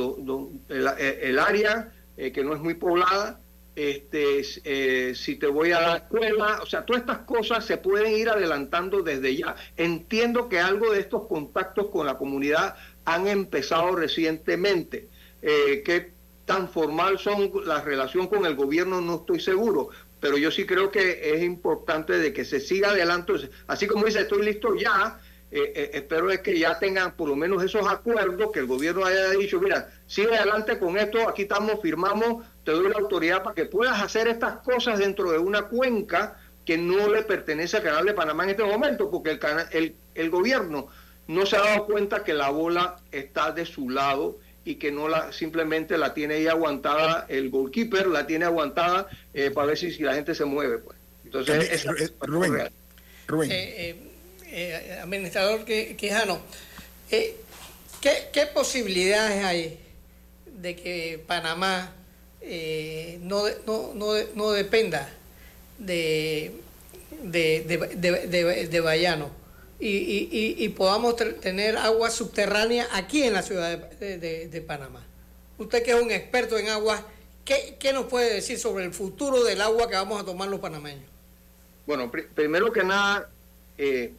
[SPEAKER 7] el área eh, que no es muy poblada, este, eh, si te voy a la escuela, o sea, todas estas cosas se pueden ir adelantando desde ya. Entiendo que algo de estos contactos con la comunidad han empezado recientemente. Eh, ¿Qué tan formal son la relación con el gobierno? No estoy seguro, pero yo sí creo que es importante de que se siga adelante. Así como dice, estoy listo ya, eh, eh, espero es que ya tengan por lo menos esos acuerdos, que el gobierno haya dicho, mira, sigue adelante con esto, aquí estamos, firmamos, te doy la autoridad para que puedas hacer estas cosas dentro de una cuenca que no le pertenece al Canal de Panamá en este momento, porque el, el, el gobierno no se ha dado cuenta que la bola está de su lado y que no la simplemente la tiene ahí aguantada el goalkeeper, la tiene aguantada eh, para ver si, si, la gente se mueve. pues Entonces, es,
[SPEAKER 1] Rubén, Rubén.
[SPEAKER 10] Eh, administrador Quijano, eh, ¿qué, posibilidades hay de que Panamá eh, no, no, dependa de, de, de, Bayano y, podamos tener agua subterránea aquí en la ciudad de, Panamá? Usted que es un experto en agua, ¿qué, ¿qué, nos puede decir sobre el futuro del agua que vamos a tomar los panameños?
[SPEAKER 7] Bueno, primero que nada, eh,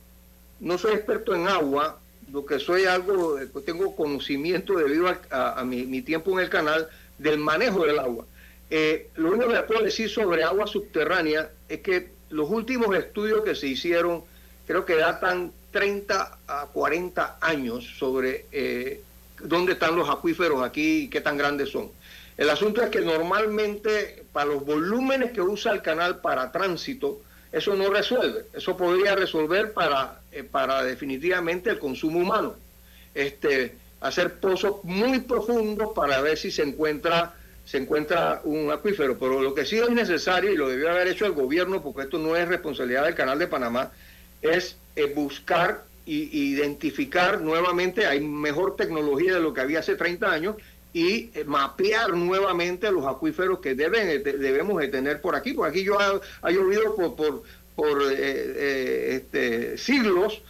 [SPEAKER 7] no soy experto en agua, lo que soy algo, tengo conocimiento debido a, mi, tiempo en el canal del manejo del agua. Eh, lo único que puedo decir sobre agua subterránea es que los últimos estudios que se hicieron, creo que datan 30 a 40 años sobre eh, dónde están los acuíferos aquí y qué tan grandes son. El asunto es que normalmente para los volúmenes que usa el canal para tránsito, eso no resuelve. Eso podría resolver para, eh, para definitivamente el consumo humano. Este, hacer pozos muy profundos para ver si se encuentra se encuentra un acuífero, pero lo que sí es necesario y lo debió haber hecho el gobierno, porque esto no es responsabilidad del Canal de Panamá, es eh, buscar e identificar nuevamente, hay mejor tecnología de lo que había hace 30 años, y eh, mapear nuevamente los acuíferos que deben, eh, debemos de tener por aquí, porque aquí yo ha, llovido por, por, por este, siglos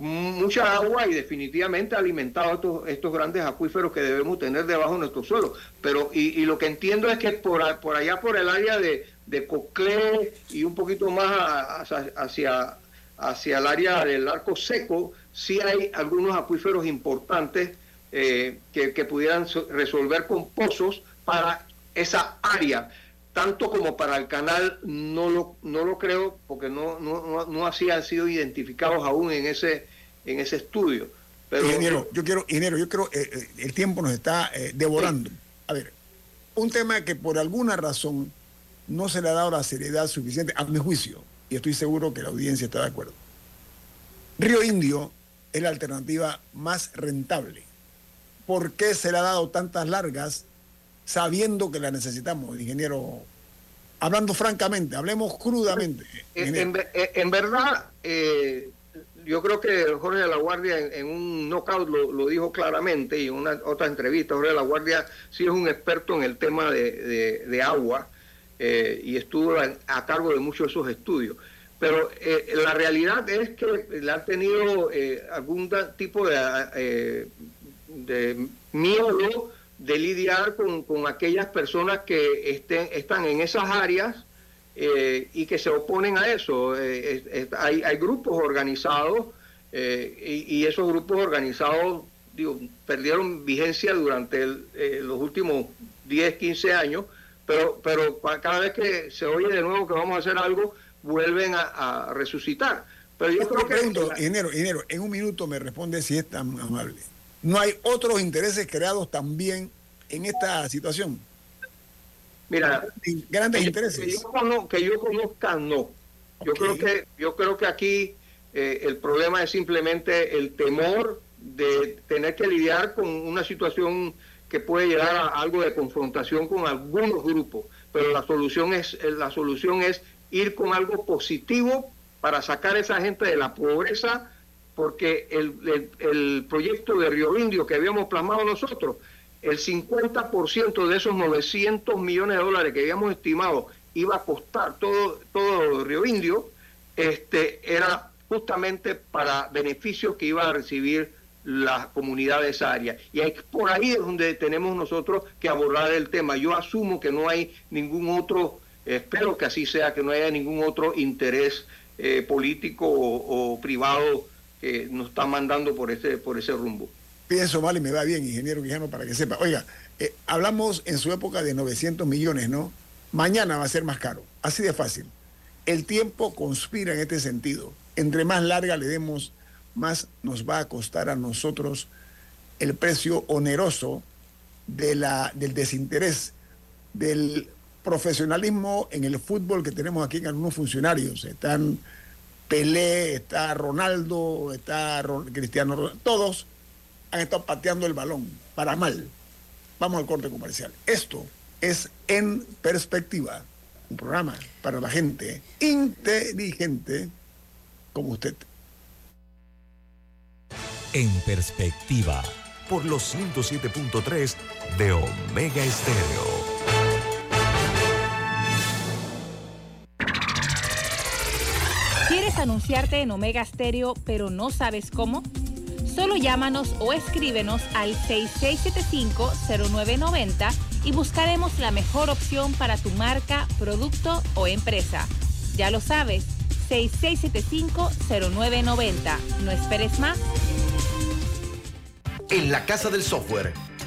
[SPEAKER 7] mucha agua y definitivamente ha alimentado estos, estos grandes acuíferos que debemos tener debajo de nuestro suelo. Pero, y, lo que entiendo es que por, por allá, por el área de, de y un poquito más hacia, hacia el área del arco seco, sí hay algunos acuíferos importantes eh, que, que, pudieran resolver con pozos para esa área. Tanto como para el canal, no lo, no lo creo, porque no, no, no, así han sido identificados aún en ese, en ese estudio. Pero,
[SPEAKER 1] ingeniero, yo quiero, ingeniero, yo creo, eh, eh, el tiempo nos está devorando. A ver, un tema que por alguna razón no se le ha dado la seriedad suficiente, a mi juicio, y estoy seguro que la audiencia está de acuerdo. Río Indio es la alternativa más rentable. ¿Por qué se le ha dado tantas largas sabiendo que la necesitamos, ingeniero? Hablando francamente, hablemos crudamente.
[SPEAKER 7] En, verdad, eh, yo creo que Jorge de la Guardia en, un knockout lo, dijo claramente y en una otra entrevista, Jorge de la Guardia sí es un experto en el tema de, agua eh, y estuvo a, cargo de muchos de esos estudios. Pero eh, la realidad es que le han tenido eh, algún tipo de, de, miedo de lidiar con, con aquellas personas que estén, están en esas áreas eh, y que se oponen a eso. Eh, hay, hay, grupos organizados eh, y, esos grupos organizados digo, perdieron vigencia durante los últimos 10, 15 años, pero, pero cada vez que se oye de nuevo que vamos a hacer algo, vuelven a, resucitar. Pero yo creo
[SPEAKER 1] pregunto, enero, enero, en un minuto me responde si es tan amable. ¿No hay otros intereses creados también en esta situación?
[SPEAKER 7] Mira,
[SPEAKER 1] grandes intereses.
[SPEAKER 7] Que yo, que yo conozca, no. Yo creo que yo creo que aquí eh, el problema es simplemente el temor de tener que lidiar con una situación que puede llegar a algo de confrontación con algunos grupos, pero la solución es la solución es ir con algo positivo para sacar a esa gente de la pobreza, porque el, el proyecto de Río Indio que habíamos plasmado nosotros el 50% de esos 900 millones de dólares que habíamos estimado iba a costar todo, todo Río Indio, este, era justamente para beneficios que iba a recibir la comunidad de esa área. Y es por ahí es donde tenemos nosotros que abordar el tema. Yo asumo que no hay ningún otro, espero que así sea, que no haya ningún otro interés eh, político o, privado que nos está mandando por ese, por ese rumbo
[SPEAKER 1] pienso mal y me va bien, ingeniero Guillermo, para que sepa. Oiga, eh, hablamos en su época de 900 millones, ¿no? Mañana va a ser más caro, así de fácil. El tiempo conspira en este sentido. Entre más larga le demos, más nos va a costar a nosotros el precio oneroso de la, del desinterés, del profesionalismo en el fútbol que tenemos aquí en algunos funcionarios. Están Pelé, está Ronaldo, está Cristiano Ronaldo, todos han estado pateando el balón para mal. Vamos al corte comercial. Esto es En Perspectiva, un programa para la gente inteligente como usted.
[SPEAKER 3] En Perspectiva,
[SPEAKER 4] por los 107.3 de Omega Estéreo.
[SPEAKER 5] Anunciarte en Omega Stereo pero no sabes cómo? Solo llámanos o escríbenos al 6675-0990 y buscaremos la mejor opción para tu marca, producto o empresa. Ya lo sabes, 6675-0990. No esperes más.
[SPEAKER 11] En la Casa del Software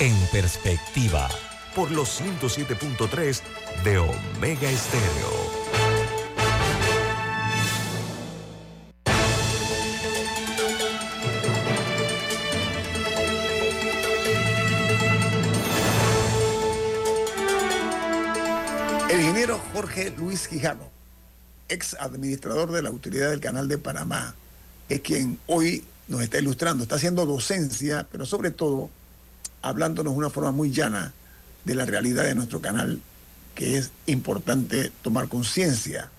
[SPEAKER 3] En perspectiva.
[SPEAKER 4] Por los 107.3 de Omega Estéreo.
[SPEAKER 1] El ingeniero Jorge Luis Quijano, ex administrador de la Autoridad del Canal de Panamá, es quien hoy nos está ilustrando, está haciendo docencia, pero sobre todo hablándonos de una forma muy llana de la realidad de nuestro canal, que es importante tomar conciencia.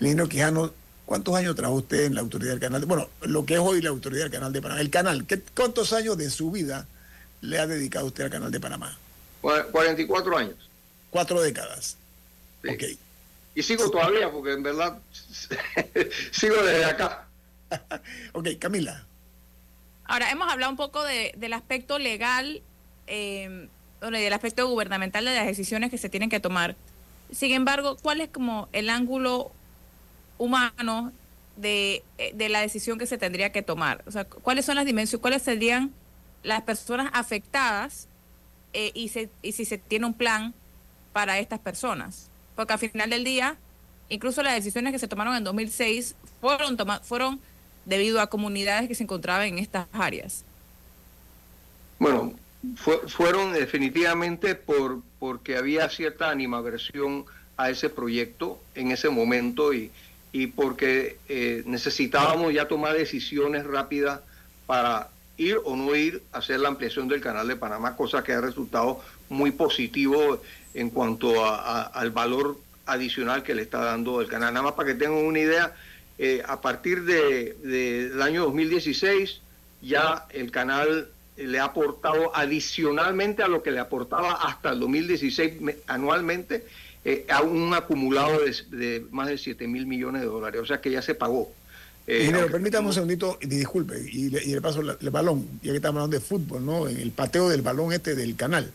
[SPEAKER 1] Lino Quijano, ¿cuántos años trabajó usted en la autoridad del canal? Bueno, lo que es hoy la autoridad del canal de Panamá. El canal, ¿qué, ¿cuántos años de su vida le ha dedicado usted al canal de Panamá?
[SPEAKER 7] 44 años.
[SPEAKER 1] Cuatro décadas.
[SPEAKER 7] Sí.
[SPEAKER 1] Ok.
[SPEAKER 7] Y sigo todavía, porque en verdad sigo desde acá.
[SPEAKER 1] ok, Camila.
[SPEAKER 2] Ahora, hemos hablado un poco de, del aspecto legal, eh, del aspecto gubernamental de las decisiones que se tienen que tomar. Sin embargo, ¿cuál es como el ángulo humano de, eh, de la decisión que se tendría que tomar? O sea, ¿cuáles son las dimensiones, cuáles serían las personas afectadas eh, y, se, y si se tiene un plan para estas personas? Porque al final del día, incluso las decisiones que se tomaron en 2006 fueron, toma, fueron debido a comunidades que se encontraban en estas áreas.
[SPEAKER 7] Bueno, fue, fueron definitivamente por porque había cierta animaversión a ese proyecto en ese momento y, y porque eh, necesitábamos ya tomar decisiones rápidas para ir o no ir a hacer la ampliación del canal de Panamá, cosa que ha resultado muy positivo en cuanto a, al valor adicional que le está dando el canal. Nada más para que tengan una idea, eh, a partir de, de, del año 2016 ya el canal le ha aportado adicionalmente a lo que le aportaba hasta el 2016 anualmente eh, a un acumulado de, de, más de 7 mil millones de dólares, o sea que ya se pagó.
[SPEAKER 1] Eh, Ingeniero, permítame un segundito, y disculpe, y le, y le paso la, el balón, ya que estamos hablando de fútbol, ¿no? En el pateo del balón este del canal.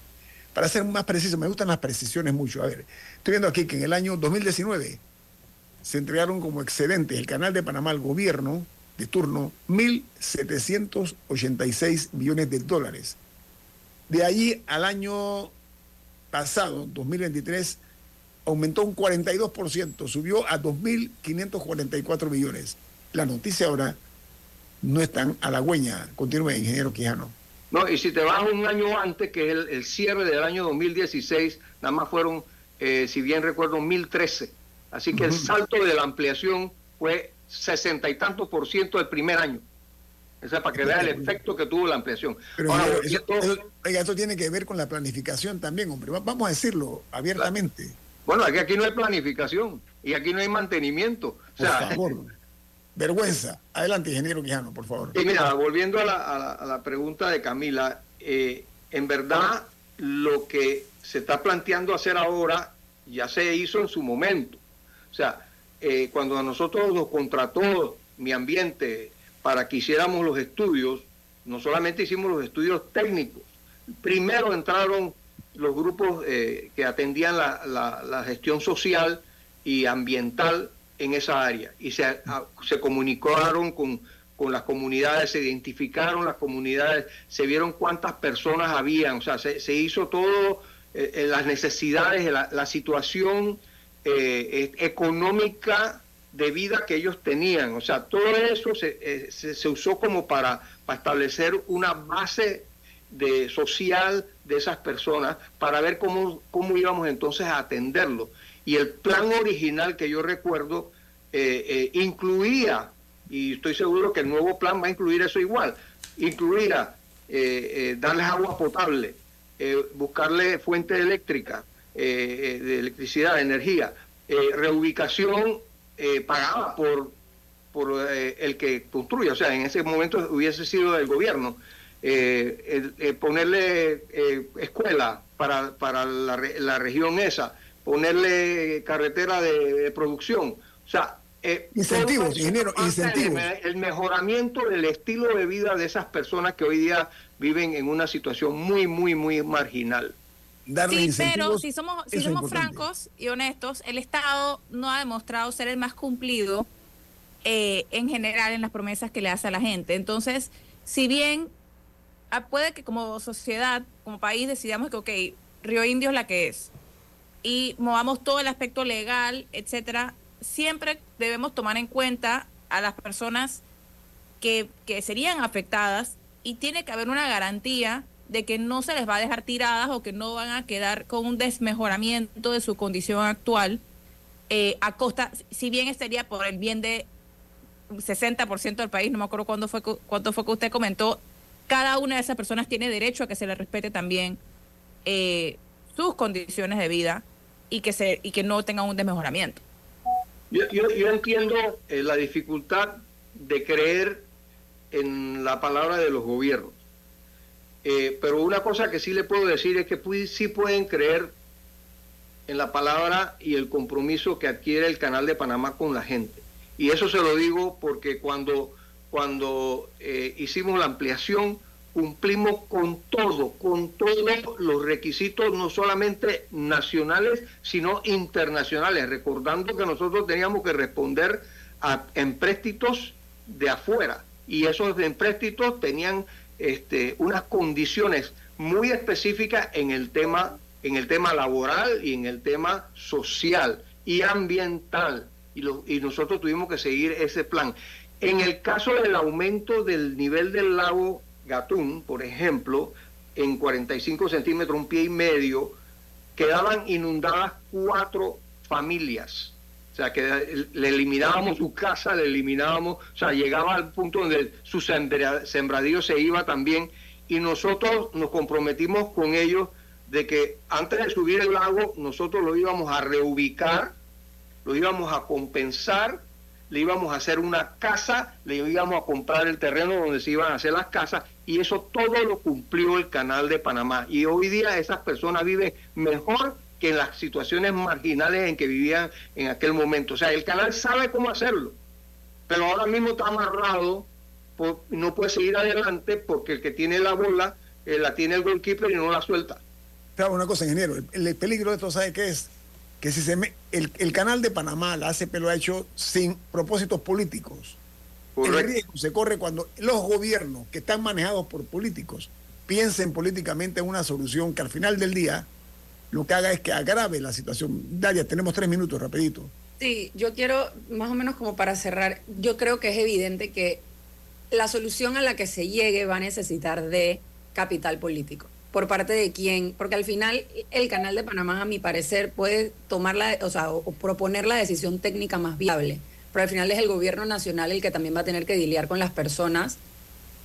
[SPEAKER 1] Para ser más preciso, me gustan las precisiones mucho. A ver, estoy viendo aquí que en el año 2019 se entregaron como excedentes el canal de Panamá al gobierno de turno 1.786 millones de dólares. De allí al año pasado, 2023, aumentó un 42%, subió a 2.544 millones. La noticia ahora no es tan halagüeña. Continúe, ingeniero Quijano.
[SPEAKER 7] No, y si te vas un año antes, que es el, cierre del año 2016, nada más fueron, eh, si bien recuerdo, 1.013. Así que el salto de la ampliación fue sesenta y tantos por ciento del primer año. O sea, para que vea el efecto que tuvo la ampliación.
[SPEAKER 1] Pero Ahora, eso, esto, eso, oiga, esto tiene que ver con la planificación también, hombre. Vamos a decirlo abiertamente.
[SPEAKER 7] Claro. Bueno, aquí, aquí no hay planificación y aquí no hay mantenimiento.
[SPEAKER 1] O sea, favor. Vergüenza. Adelante, ingeniero Quijano, por favor.
[SPEAKER 7] Y mira, volviendo a la, a la, a la pregunta de Camila, eh, en verdad lo que se está planteando hacer ahora ya se hizo en su momento. O sea, eh, cuando a nosotros nos contrató mi ambiente para que hiciéramos los estudios, no solamente hicimos los estudios técnicos, primero entraron los grupos eh, que atendían la, la, la, gestión social y ambiental en esa área. Y se, se comunicaron con, con las comunidades, se identificaron las comunidades, se vieron cuántas personas habían, o sea, se, se hizo todo, eh, las necesidades, la, la situación eh, económica de vida que ellos tenían. O sea, todo eso se, eh, se, se usó como para, para, establecer una base de, social de esas personas para ver cómo, cómo íbamos entonces a atenderlo. Y el plan original que yo recuerdo eh, eh, incluía, y estoy seguro que el nuevo plan va a incluir eso igual, incluía eh, darles agua potable, buscarle fuente eléctrica, de electricidad, de energía, reubicación pagada por, por el que construye, o sea, en ese momento hubiese sido del gobierno, eh, el- eh, ponerle eh, escuela para, para la, la región esa, ponerle carretera de, de producción. O sea, eh,
[SPEAKER 1] Incentivos, ingeniero, incentivos.
[SPEAKER 7] El, el mejoramiento del estilo de vida de esas personas que hoy día viven en una situación muy, muy, muy marginal.
[SPEAKER 1] Darle
[SPEAKER 2] Sí, pero si somos, si somos
[SPEAKER 1] importante.
[SPEAKER 2] francos y honestos, el Estado no ha demostrado ser el más cumplido eh, en general en las promesas que le hace a la gente. Entonces, si bien ah, puede que como sociedad, como país, decidamos que, ok, Río Indio es la que es y movamos todo el aspecto legal, etcétera, siempre debemos tomar en cuenta a las personas que, que serían afectadas y tiene que haber una garantía de que no se les va a dejar tiradas o que no van a quedar con un desmejoramiento de su condición actual eh, a costa, si bien estaría por el bien de 60% del país, no me acuerdo cuándo fue, cuánto fue que usted comentó, cada una de esas personas tiene derecho a que se le respete también eh, sus condiciones de vida y que, se, y que no tengan un desmejoramiento.
[SPEAKER 7] Yo, yo, yo entiendo eh, la dificultad de creer en la palabra de los gobiernos. Eh, pero una cosa que sí le puedo decir es que sí pueden creer en la palabra y el compromiso que adquiere el Canal de Panamá con la gente. Y eso se lo digo porque cuando, cuando eh, hicimos la ampliación, cumplimos con todo, con todos los requisitos, no solamente nacionales, sino internacionales, recordando que nosotros teníamos que responder a empréstitos de afuera y esos empréstitos tenían este, unas condiciones muy específicas en el tema en el tema laboral y en el tema social y ambiental y, lo- y nosotros tuvimos que seguir ese plan. En el caso del aumento del nivel del lago Gatún, por ejemplo, en 45 centímetros, un pie y medio, quedaban inundadas cuatro familias. Sea, que le eliminábamos su casa, le eliminábamos, o sea, llegaba al punto donde su sembra- sembradío se iba también y nosotros nos comprometimos con ellos de que antes de subir el lago nosotros lo íbamos a reubicar, lo íbamos a compensar, le íbamos a hacer una casa, le íbamos a comprar el terreno donde se iban a hacer las casas y eso todo lo cumplió el canal de Panamá. Y hoy día esas personas viven mejor que en las situaciones marginales en que vivían en aquel momento. O sea, el canal sabe cómo hacerlo, pero ahora mismo está amarrado, por- no puede seguir adelante porque el que tiene la bola eh, la tiene el goalkeeper y no la suelta.
[SPEAKER 1] Claro, una cosa, ingeniero, el, el peligro de esto, ¿sabe qué es? Que si se me, el, el canal de Panamá, la ACP lo ha hecho sin propósitos políticos. El riesgo se corre cuando los gobiernos que están manejados por políticos piensen políticamente en una solución que al final del día lo que haga es que agrave la situación. Daria, tenemos tres minutos, rapidito.
[SPEAKER 6] Sí, yo quiero, más o menos como para cerrar, yo creo que es evidente que la solución a la que se llegue va a necesitar de capital político. ¿Por parte de quién? Porque al final el canal de Panamá, a mi parecer, puede tomar la, o sea, o, proponer la decisión técnica más viable. Pero al final es el gobierno nacional el que también va a tener que lidiar con las personas,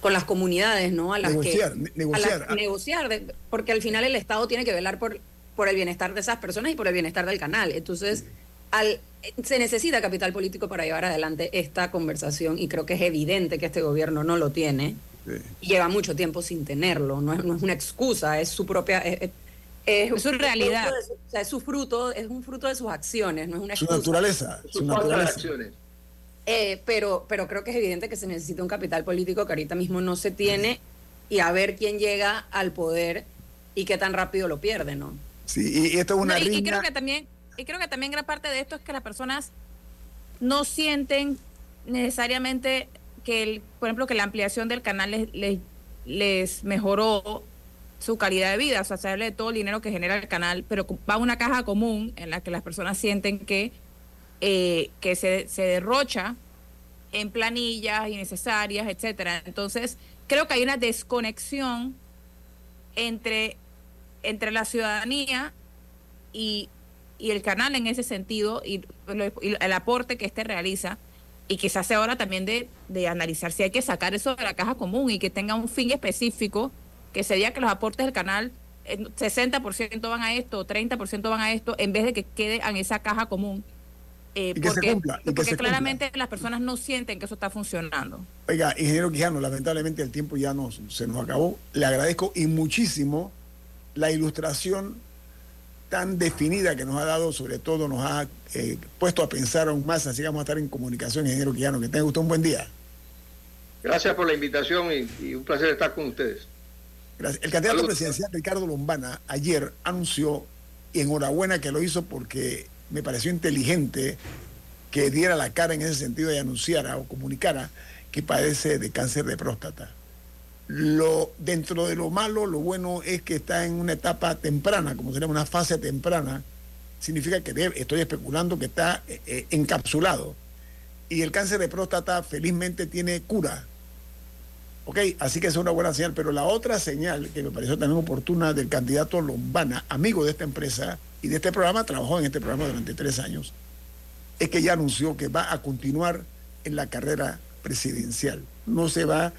[SPEAKER 6] con las comunidades, ¿no? A las
[SPEAKER 1] Negociar,
[SPEAKER 6] que
[SPEAKER 1] ne-
[SPEAKER 6] a
[SPEAKER 1] negociar.
[SPEAKER 6] las- negociar, de- porque al final el Estado tiene que velar por, por el bienestar de esas personas y por el bienestar del canal. Entonces, al, se necesita capital político para llevar adelante esta conversación y creo que es evidente que este gobierno no lo tiene y lleva mucho tiempo sin tenerlo. No es, no es una excusa, es su propia... Es, es-
[SPEAKER 2] su realidad.
[SPEAKER 6] su- o sea, es su fruto, es un fruto de sus acciones, no es una
[SPEAKER 1] Su
[SPEAKER 6] excusa.
[SPEAKER 1] naturaleza, su
[SPEAKER 7] Su
[SPEAKER 1] naturaleza.
[SPEAKER 7] acciones.
[SPEAKER 6] Eh, pero, pero creo que es evidente que se necesita un capital político que ahorita mismo no se tiene y a ver quién llega al poder y qué tan rápido lo pierde, ¿no?
[SPEAKER 1] Sí, y, esto es una
[SPEAKER 2] No, y, creo que también y creo que también gran parte de esto es que las personas no sienten necesariamente que el, por ejemplo que la ampliación del canal les, les, les mejoró su calidad de vida, o sea, se habla de todo el dinero que genera el canal, pero va a una caja común en la que las personas sienten que, eh, que se, se derrocha en planillas innecesarias, etcétera. Entonces, creo que hay una desconexión entre, entre la ciudadanía y, y el canal en ese sentido y, lo- y el aporte que este realiza y que se hace ahora también de, de analizar si hay que sacar eso de la caja común y que tenga un fin específico, que sería que los aportes del canal eh, 60% van a esto, 30% van a esto, en vez de que quede en esa caja común eh,
[SPEAKER 1] Y que se
[SPEAKER 2] porque,
[SPEAKER 1] cumpla, y que
[SPEAKER 2] porque
[SPEAKER 1] se cumpla.
[SPEAKER 2] claramente las personas no sienten que eso está funcionando.
[SPEAKER 1] Oiga, ingeniero Quijano, lamentablemente el tiempo ya nos, se nos acabó. Le agradezco y muchísimo la ilustración tan definida que nos ha dado, sobre todo nos ha eh, puesto a pensar aún más, así que vamos a estar en comunicación, ingeniero Quijano. Que tenga usted un buen día.
[SPEAKER 7] Gracias por la invitación y, y un placer estar con ustedes.
[SPEAKER 1] Gracias. El candidato
[SPEAKER 7] Saludos.
[SPEAKER 1] presidencial Ricardo Lombana ayer anunció, y enhorabuena que lo hizo porque me pareció inteligente que diera la cara en ese sentido y anunciara o comunicara que padece de cáncer de próstata. Lo, dentro de lo malo, lo bueno es que está en una etapa temprana, como sería una fase temprana, significa que estoy especulando que está eh, eh, encapsulado. Y el cáncer de próstata felizmente tiene cura. Ok, así que es una buena señal, pero la otra señal que me pareció también oportuna del candidato Lombana, amigo de esta empresa y de este programa, trabajó en este programa durante tres años, es que ya anunció que va a continuar en la carrera presidencial. No se va,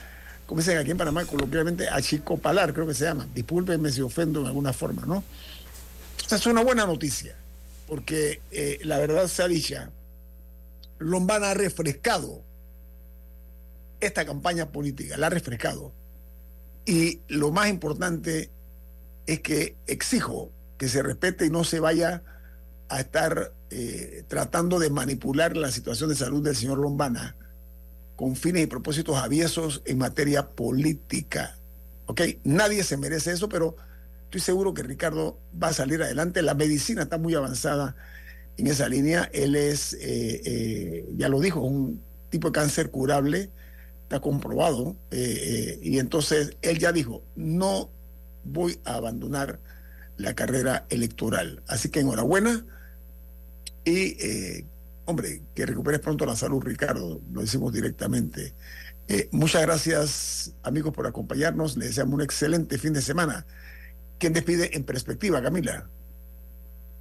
[SPEAKER 1] como dicen aquí en Panamá, coloquialmente, a chicopalar, creo que se llama. Discúlpenme si ofendo en alguna forma, ¿no? Esta es una buena noticia, porque eh, la verdad sea dicha, Lombana ha refrescado esta campaña política, la ha refrescado. Y lo más importante es que exijo que se respete y no se vaya a estar eh, tratando de manipular la situación de salud del señor Lombana con fines y propósitos aviesos en materia política. ¿Ok? Nadie se merece eso, pero estoy seguro que Ricardo va a salir adelante. La medicina está muy avanzada en esa línea. Él es, eh, eh, ya lo dijo, un tipo de cáncer curable, está comprobado. eh, y entonces él ya dijo, no voy a abandonar la carrera electoral. Así que enhorabuena. Y, hombre, que recuperes pronto la salud, Ricardo. Lo decimos directamente. Eh, muchas gracias, amigos, por acompañarnos. Les deseamos un excelente fin de semana. ¿Quién despide en perspectiva, Camila?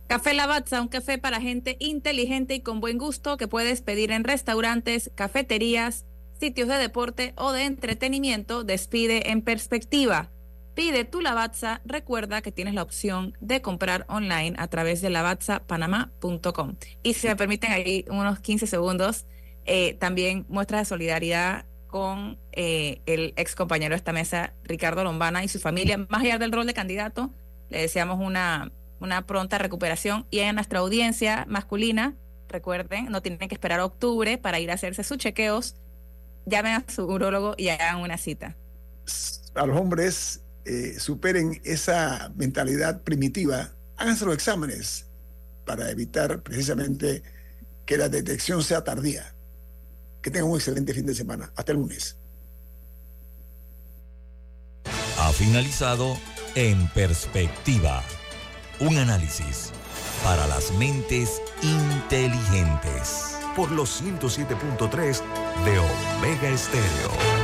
[SPEAKER 2] Café Lavazza, un café para gente inteligente y con buen gusto que puedes pedir en restaurantes, cafeterías, sitios de deporte o de entretenimiento. Despide en perspectiva. Pide tu Lavazza. Recuerda que tienes la opción de comprar online a través de lavazzapanamá.com. Y si me permiten ahí unos 15 segundos, eh, también muestra de solidaridad con eh, el ex compañero de esta mesa, Ricardo Lombana y su familia. Más allá del rol de candidato, le deseamos una, una pronta recuperación. Y en nuestra audiencia masculina, recuerden, no tienen que esperar a octubre para ir a hacerse sus chequeos. Llamen a su urólogo y hagan una cita.
[SPEAKER 1] A los hombres eh, superen esa mentalidad primitiva, háganse los exámenes para evitar precisamente que la detección sea tardía. Que tengan un excelente fin de semana. Hasta el lunes.
[SPEAKER 3] Ha finalizado En Perspectiva, un análisis para las mentes inteligentes.
[SPEAKER 4] Por los 107.3 de Omega Estéreo.